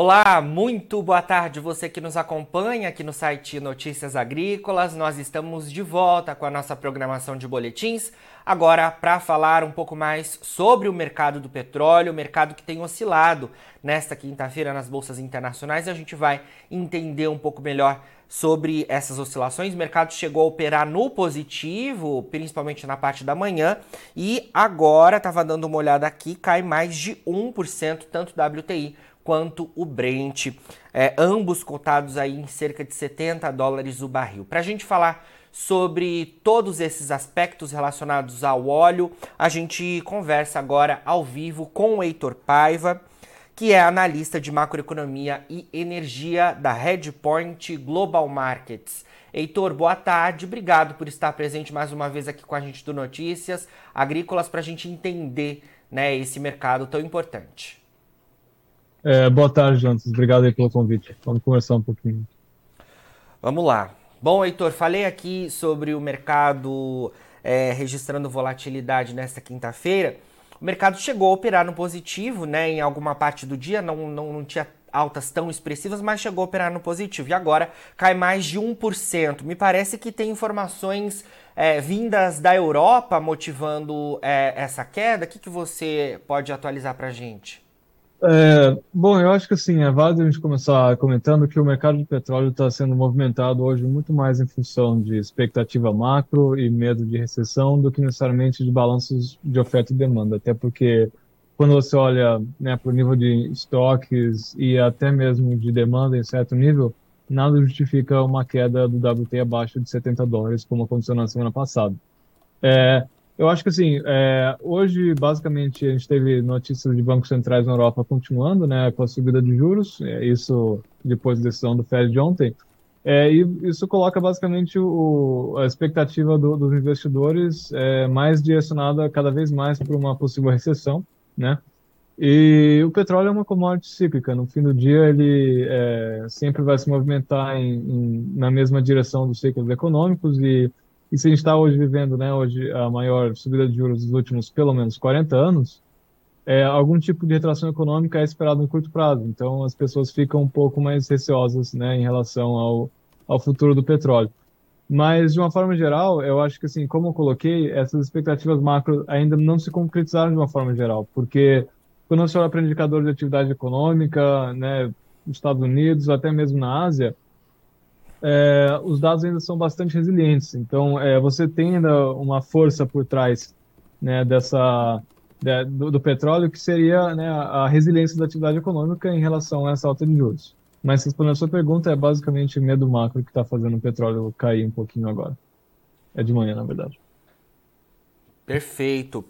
Olá, muito boa tarde você que nos acompanha aqui no site Notícias Agrícolas. Nós estamos de volta com a nossa programação de boletins, agora para falar um pouco mais sobre o mercado do petróleo, o mercado que tem oscilado nesta quinta-feira nas bolsas internacionais. A gente vai entender um pouco melhor sobre essas oscilações. O mercado chegou a operar no positivo, principalmente na parte da manhã, e agora estava dando uma olhada aqui, cai mais de 1%, tanto WTI quanto o Brent, é, ambos cotados aí em cerca de 70 dólares o barril. Para a gente falar sobre todos esses aspectos relacionados ao óleo, a gente conversa agora ao vivo com o Heitor Paiva, que é analista de macroeconomia e energia da Redpoint Global Markets. Heitor, boa tarde, obrigado por estar presente mais uma vez aqui com a gente do Notícias Agrícolas para a gente entender né, esse mercado tão importante. É, boa tarde, Jantos. Obrigado aí pelo convite. Vamos conversar um pouquinho. Vamos lá. Bom, Heitor, falei aqui sobre o mercado é, registrando volatilidade nesta quinta-feira. O mercado chegou a operar no positivo, né? Em alguma parte do dia, não, não, não tinha altas tão expressivas, mas chegou a operar no positivo. E agora cai mais de 1%. Me parece que tem informações é, vindas da Europa motivando é, essa queda. O que, que você pode atualizar para a gente? É, bom, eu acho que assim, é válido a gente começar comentando que o mercado de petróleo está sendo movimentado hoje muito mais em função de expectativa macro e medo de recessão do que necessariamente de balanços de oferta e demanda, até porque quando você olha né, para o nível de estoques e até mesmo de demanda em certo nível, nada justifica uma queda do WT abaixo de 70 dólares, como aconteceu na semana passada. É, eu acho que assim, é, hoje basicamente a gente teve notícias de bancos centrais na Europa continuando, né, com a subida de juros, é, isso depois da decisão do Fed de ontem, é, e isso coloca basicamente o, a expectativa do, dos investidores é, mais direcionada cada vez mais para uma possível recessão, né? E o petróleo é uma commodity cíclica. No fim do dia, ele é, sempre vai se movimentar em, em, na mesma direção dos ciclos econômicos e e se a gente está hoje vivendo, né, hoje a maior subida de juros dos últimos pelo menos 40 anos, é, algum tipo de retração econômica é esperado no curto prazo. Então as pessoas ficam um pouco mais receosas, né, em relação ao, ao futuro do petróleo. Mas de uma forma geral, eu acho que assim, como eu coloquei, essas expectativas macro ainda não se concretizaram de uma forma geral, porque quando você olha para indicadores de atividade econômica, né, Estados Unidos, até mesmo na Ásia, é, os dados ainda são bastante resilientes. Então, é, você tem ainda uma força por trás né, dessa de, do, do, petróleo, que seria né, a resiliência da atividade econômica em relação a essa alta de juros. Mas respondendo a sua pergunta, é basicamente medo macro que está fazendo o petróleo cair um pouquinho agora. É de manhã, na verdade. Perfeito.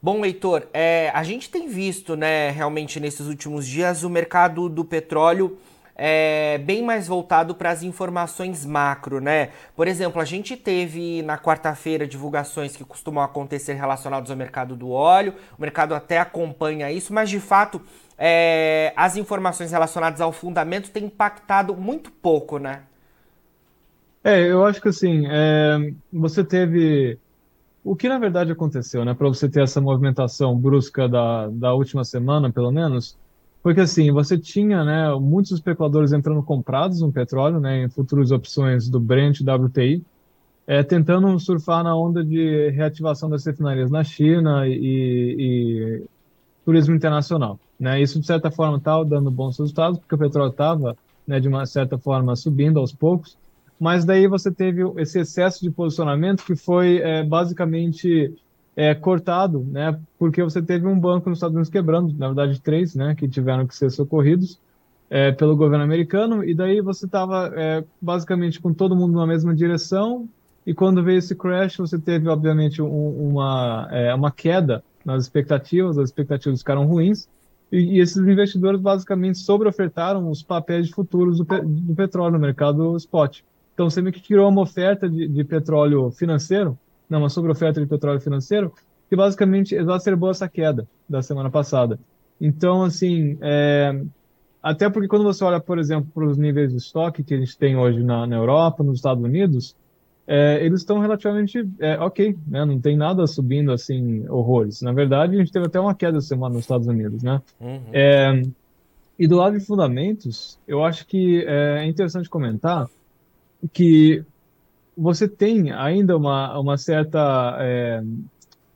Bom, Heitor, é, a gente tem visto, né, realmente nesses últimos dias, o mercado do petróleo é, bem mais voltado para as informações macro, né? Por exemplo, a gente teve na quarta-feira divulgações que costumam acontecer relacionadas ao mercado do óleo, o mercado até acompanha isso, mas de fato é, as informações relacionadas ao fundamento têm impactado muito pouco, né? É, eu acho que assim, é, você teve. O que na verdade aconteceu, né, para você ter essa movimentação brusca da, da última semana, pelo menos, porque assim, você tinha né, muitos especuladores entrando comprados no petróleo, né, em futuras opções do Brent WTI, é, tentando surfar na onda de reativação das refinarias na China e, e turismo internacional. Né? Isso, de certa forma, estava dando bons resultados, porque o petróleo estava, né, de uma certa forma, subindo aos poucos, mas daí você teve esse excesso de posicionamento que foi é, basicamente é, cortado, né? Porque você teve um banco nos Estados Unidos quebrando, na verdade três, né? Que tiveram que ser socorridos é, pelo governo americano e daí você estava é, basicamente com todo mundo na mesma direção e quando veio esse crash você teve obviamente um, uma é, uma queda nas expectativas, as expectativas ficaram ruins e, e esses investidores basicamente sobreofertaram os papéis de futuros do, do petróleo no mercado spot. Então você meio que criou uma oferta de, de petróleo financeiro não, uma sobreoferta de petróleo financeiro, que basicamente exacerbou essa queda da semana passada. Então, assim, é, até porque quando você olha, por exemplo, para os níveis de estoque que a gente tem hoje na, na Europa, nos Estados Unidos, é, eles estão relativamente é, ok, né? Não tem nada subindo assim horrores. Na verdade, a gente teve até uma queda semana nos Estados Unidos, né? Uhum. É, E do lado de fundamentos, eu acho que é interessante comentar que você tem ainda uma, uma certa é,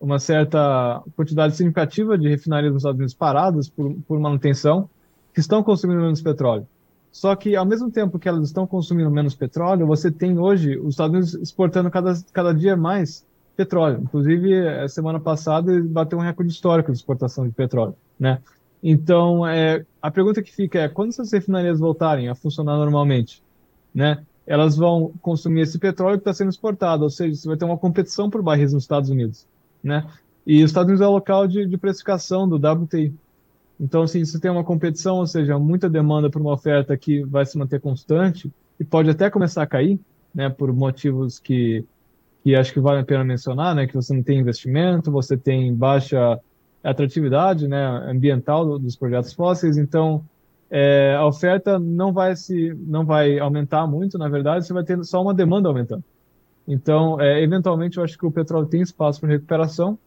uma certa quantidade significativa de refinarias nos Estados Unidos paradas por, por manutenção que estão consumindo menos petróleo. Só que, ao mesmo tempo que elas estão consumindo menos petróleo, você tem hoje os Estados Unidos exportando cada, cada dia mais petróleo. Inclusive, a semana passada, bateu um recorde histórico de exportação de petróleo. Né? Então, é, a pergunta que fica é, quando essas refinarias voltarem a funcionar normalmente, né, elas vão consumir esse petróleo que está sendo exportado, ou seja, você vai ter uma competição por barris nos Estados Unidos. Né? E os Estados Unidos é o local de, de precificação do WTI. Então, assim, se tem uma competição, ou seja, muita demanda por uma oferta que vai se manter constante e pode até começar a cair, né, por motivos que, que acho que vale a pena mencionar, né, que você não tem investimento, você tem baixa atratividade, né, ambiental dos projetos fósseis, então é, a oferta não vai se não vai aumentar muito, na verdade, você vai ter só uma demanda aumentando. Então, é, eventualmente, eu acho que o petróleo tem espaço para recuperação,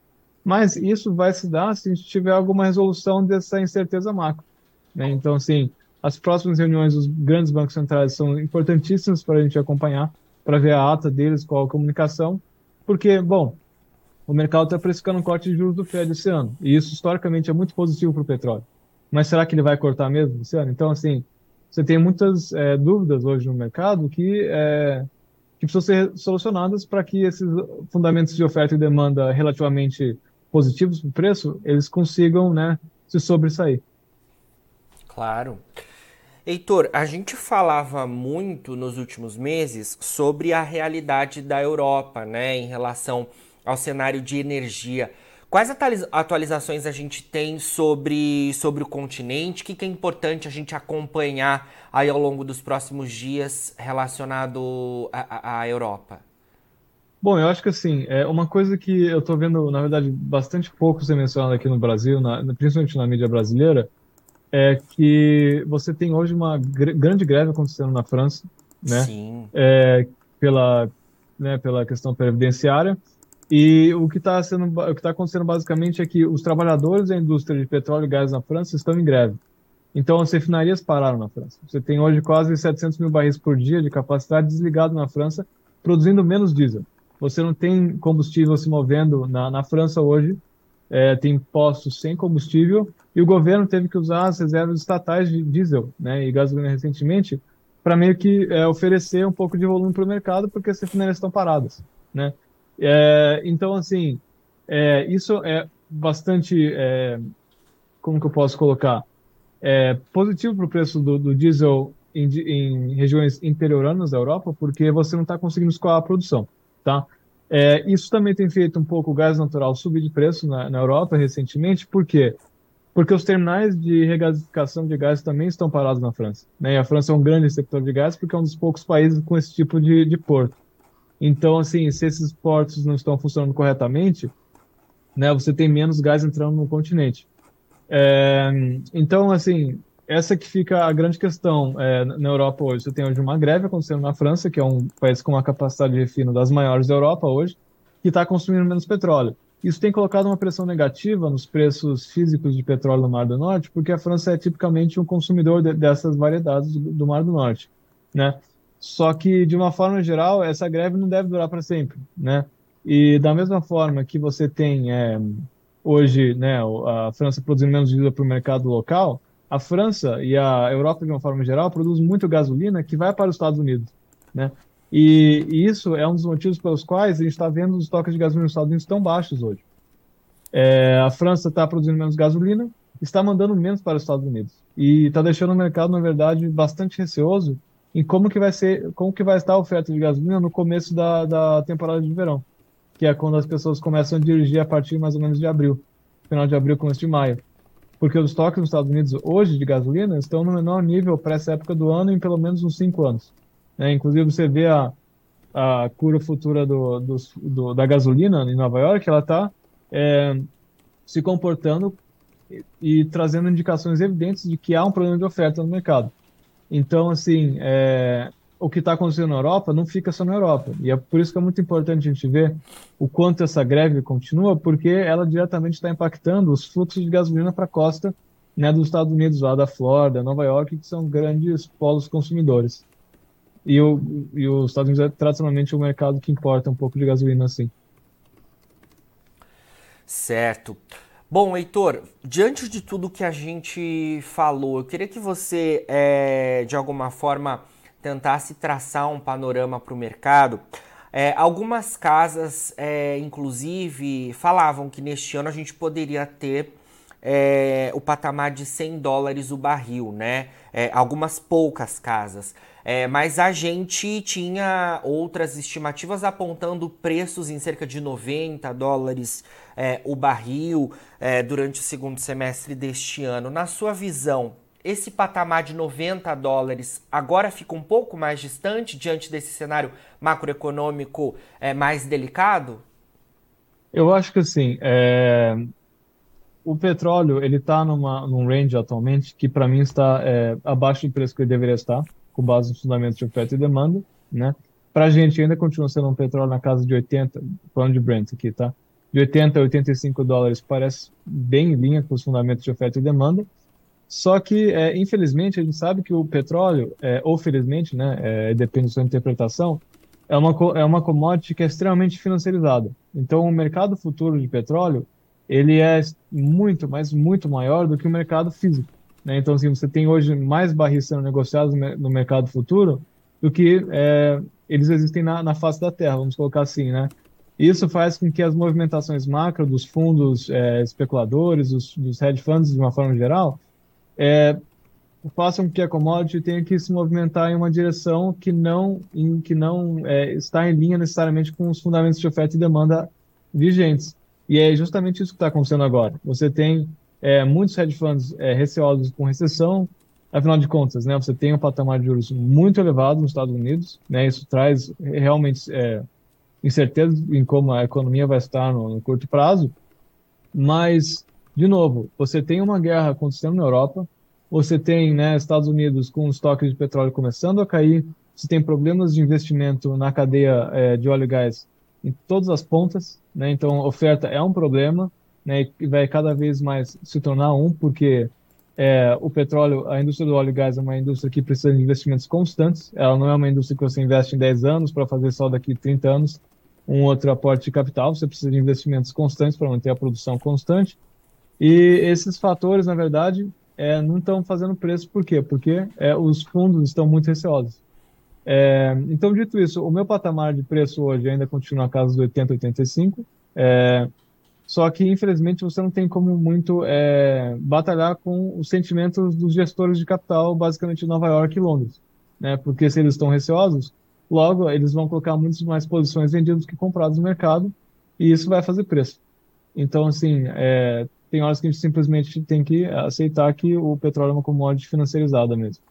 mas isso vai se dar se a gente tiver alguma resolução dessa incerteza macro. Né? Então, assim, as próximas reuniões dos grandes bancos centrais são importantíssimas para a gente acompanhar, para ver a ata deles, qual a comunicação, porque, bom, o mercado está precificando um corte de juros do Fed esse ano, e isso historicamente é muito positivo para o petróleo. Mas será que ele vai cortar mesmo esse ano? Então, assim, você tem muitas é, dúvidas hoje no mercado que é, que precisam ser solucionadas para que esses fundamentos de oferta e demanda relativamente positivos para o preço, eles consigam né, se sobressair. Claro. Heitor, a gente falava muito nos últimos meses sobre a realidade da Europa, né, em relação ao cenário de energia. Quais atualizações a gente tem sobre, sobre o continente? O que, que é importante a gente acompanhar aí ao longo dos próximos dias relacionado à Europa? Bom, eu acho que assim, é uma coisa que eu estou vendo, na verdade, bastante pouco ser mencionado aqui no Brasil, na, principalmente na mídia brasileira, é que você tem hoje uma gr grande greve acontecendo na França, né? Sim. É, pela, né, pela questão previdenciária. E o que está sendo, o que está acontecendo basicamente é que os trabalhadores da indústria de petróleo e gás na França estão em greve. Então, as refinarias pararam na França. Você tem hoje quase 700 mil barris por dia de capacidade desligado na França, produzindo menos diesel você não tem combustível se movendo na, na França hoje, é, tem postos sem combustível, e o governo teve que usar as reservas estatais de diesel né, e gasolina recentemente para meio que é, oferecer um pouco de volume para o mercado, porque as refinarias estão paradas. Né? É, então, assim, é, isso é bastante, é, como que eu posso colocar, é, positivo para o preço do, do diesel em, em, regiões interioranas da Europa, porque você não está conseguindo escoar a produção. Tá? É, isso também tem feito um pouco o gás natural subir de preço na, na Europa recentemente, por quê? Porque os terminais de regasificação de gás também estão parados na França. Né? E a França é um grande receptor de gás porque é um dos poucos países com esse tipo de, de porto. Então, assim, se esses portos não estão funcionando corretamente, né, você tem menos gás entrando no continente. É, então, assim, essa que fica a grande questão é, na Europa hoje. Você tem hoje uma greve acontecendo na França, que é um país com uma capacidade de refino das maiores da Europa hoje, que está consumindo menos petróleo. Isso tem colocado uma pressão negativa nos preços físicos de petróleo no Mar do Norte, porque a França é tipicamente um consumidor de, dessas variedades do, do, Mar do Norte, né? Só que, de uma forma geral, essa greve não deve durar para sempre, né? E da mesma forma que você tem é, hoje né, a França produzindo menos diesel para o mercado local, a França e a Europa, de uma forma geral, produzem muito gasolina que vai para os Estados Unidos, né? E, e isso é um dos motivos pelos quais a gente está vendo os estoques de gasolina nos Estados Unidos tão baixos hoje. É, a França está produzindo menos gasolina, está mandando menos para os Estados Unidos e está deixando o mercado, na verdade, bastante receoso em como que vai ser, como que vai estar a oferta de gasolina no começo da, da temporada de verão, que é quando as pessoas começam a dirigir a partir mais ou menos de abril, final de abril, começo de maio porque os estoques nos Estados Unidos hoje de gasolina estão no menor nível para essa época do ano em pelo menos uns cinco anos. Né? Inclusive, você vê a, a cura futura do, do, do, da gasolina em Nova York, ela está é, se comportando e, e, trazendo indicações evidentes de que há um problema de oferta no mercado. Então, assim, é, o que está acontecendo na Europa não fica só na Europa. E é por isso que é muito importante a gente ver o quanto essa greve continua, porque ela diretamente está impactando os fluxos de gasolina para a costa né, dos Estados Unidos, lá da Flórida, Nova York, que são grandes polos consumidores. E, o, e os Estados Unidos é tradicionalmente o mercado que importa um pouco de gasolina, assim. Certo. Bom, Heitor, diante de tudo que a gente falou, eu queria que você, é, de alguma forma, tentasse traçar um panorama para o mercado. É, algumas casas, é, inclusive, falavam que neste ano a gente poderia ter é, o patamar de 100 dólares o barril, né? É, algumas poucas casas. É, mas a gente tinha outras estimativas apontando preços em cerca de 90 dólares é, o barril é, durante o segundo semestre deste ano. Na sua visão, esse patamar de 90 dólares agora fica um pouco mais distante diante desse cenário macroeconômico é, mais delicado? Eu acho que assim, o petróleo ele está num range atualmente que para mim está é, abaixo do preço que ele deveria estar, com base nos fundamentos de oferta e demanda, né? Para a gente ainda continua sendo um petróleo na casa de 80, falando de Brent aqui, tá? De 80 a 85 dólares parece bem em linha com os fundamentos de oferta e demanda. Só que, é, infelizmente, a gente sabe que o petróleo, é, ou felizmente, né, é, depende da sua interpretação, é uma, é uma commodity que é extremamente financiarizada. Então, o mercado futuro de petróleo ele é muito, mas muito maior do que o mercado físico. Né? Então, assim, você tem hoje mais barris sendo negociados no mercado futuro do que é, eles existem na, na face da Terra, vamos colocar assim, né? Isso faz com que as movimentações macro dos fundos é, especuladores, dos, dos hedge funds de uma forma geral, é, façam que a commodity tenha que se movimentar em uma direção que não, em, que não é, está em linha necessariamente com os fundamentos de oferta e demanda vigentes. E é justamente isso que está acontecendo agora. Você tem é, muitos hedge funds é, receosos com recessão, afinal de contas, né, você tem um patamar de juros muito elevado nos Estados Unidos, né, isso traz realmente é, incerteza em como a economia vai estar no, no, curto prazo, mas, de novo, você tem uma guerra acontecendo na Europa, você tem né, Estados Unidos com os estoques de petróleo começando a cair, você tem problemas de investimento na cadeia é, de óleo e gás em todas as pontas, né? Então, oferta é um problema, né? E vai cada vez mais se tornar um, porque é, o petróleo, a indústria do óleo e gás é uma indústria que precisa de investimentos constantes. Ela não é uma indústria que você investe em 10 anos para fazer só daqui 30 anos um outro aporte de capital. Você precisa de investimentos constantes para manter a produção constante. E esses fatores, na verdade, é, não estão fazendo preço. Por quê? Porque é, os fundos estão muito receosos. É, então, dito isso, o meu patamar de preço hoje ainda continua na casa dos 80, 85. É, só que, infelizmente, você não tem como muito é, batalhar com os sentimentos dos gestores de capital, basicamente Nova York e Londres. Né? Porque se eles estão receosos, logo eles vão colocar muitas mais posições vendidas que compradas no mercado, e isso vai fazer preço. Então, assim, é, tem horas que a gente simplesmente tem que aceitar que o petróleo é uma commodity financiarizada mesmo.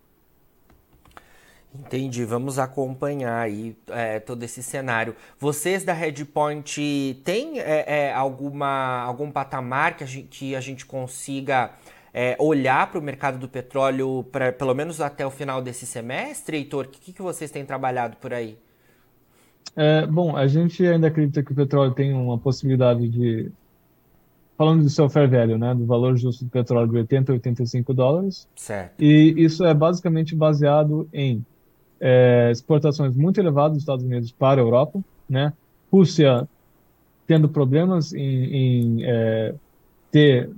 Entendi, vamos acompanhar aí é, todo esse cenário. Vocês da Redpoint têm é, é, alguma, algum patamar que a gente, que a gente consiga é, olhar para o mercado do petróleo, pra, pelo menos até o final desse semestre, Heitor? O que, que vocês têm trabalhado por aí? É, bom, a gente ainda acredita que o petróleo tem uma possibilidade de. Falando do seu fair value, né, do valor justo do petróleo de 80 a 85 dólares. Certo. E isso é basicamente baseado em é, exportações muito elevadas dos Estados Unidos para a Europa, né? Rússia tendo problemas em, em é, ter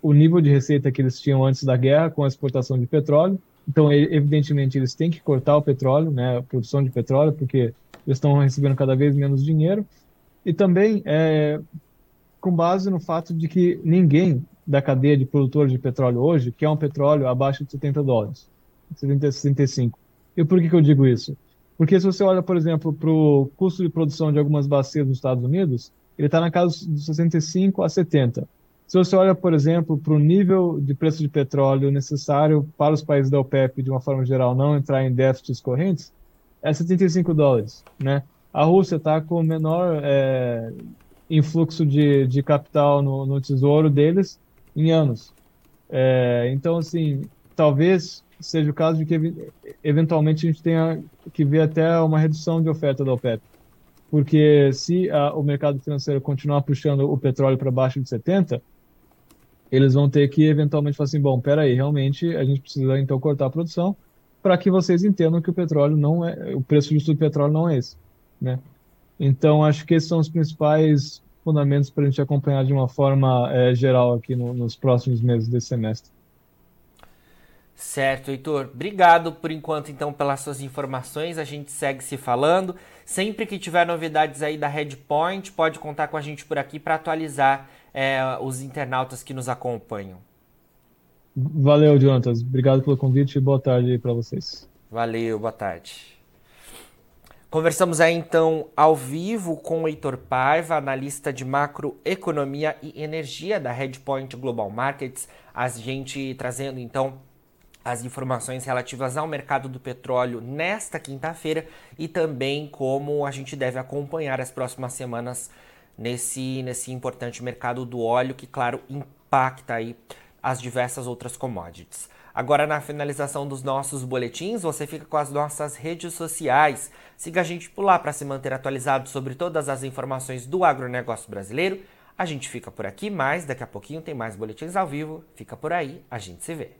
o nível de receita que eles tinham antes da guerra com a exportação de petróleo. Então, evidentemente, eles têm que cortar o petróleo, né, a produção de petróleo, porque eles estão recebendo cada vez menos dinheiro. E também é, com base no fato de que ninguém da cadeia de produtores de petróleo hoje quer um petróleo abaixo de 70 dólares, 70, 65. E por que, que eu digo isso? Porque se você olha, por exemplo, para o custo de produção de algumas bacias nos Estados Unidos, ele está na casa de 65 a 70. Se você olha, por exemplo, para o nível de preço de petróleo necessário para os países da OPEP, de uma forma geral, não entrar em déficits correntes, é 75 dólares. Né? A Rússia está com o menor é, influxo de, de capital no, no, tesouro deles em anos. É, então, assim, talvez seja o caso de que eventualmente a gente tenha que ver até uma redução de oferta da OPEP. Porque se a, o mercado financeiro continuar puxando o petróleo para baixo de 70, eles vão ter que eventualmente falar assim, bom, peraí, realmente a gente precisa então cortar a produção para que vocês entendam que o petróleo não é, o preço justo do petróleo não é esse, né? Então acho que esses são os principais fundamentos para a gente acompanhar de uma forma é, geral aqui no, nos próximos meses desse semestre. Certo, Heitor. Obrigado por enquanto, então, pelas suas informações. A gente segue se falando. Sempre que tiver novidades aí da Redpoint, pode contar com a gente por aqui para atualizar é, os internautas que nos acompanham. Valeu, Jonatas. Obrigado pelo convite e boa tarde para vocês. Valeu, boa tarde. Conversamos aí então ao vivo com o Heitor Paiva, analista de macroeconomia e energia da Redpoint Global Markets, a gente trazendo então as informações relativas ao mercado do petróleo nesta quinta-feira e também como a gente deve acompanhar as próximas semanas nesse, nesse importante mercado do óleo que, claro, impacta aí as diversas outras commodities. Agora, na finalização dos nossos boletins, você fica com as nossas redes sociais. Siga a gente por lá para se manter atualizado sobre todas as informações do agronegócio brasileiro. A gente fica por aqui, mas daqui a pouquinho tem mais boletins ao vivo. Fica por aí, a gente se vê.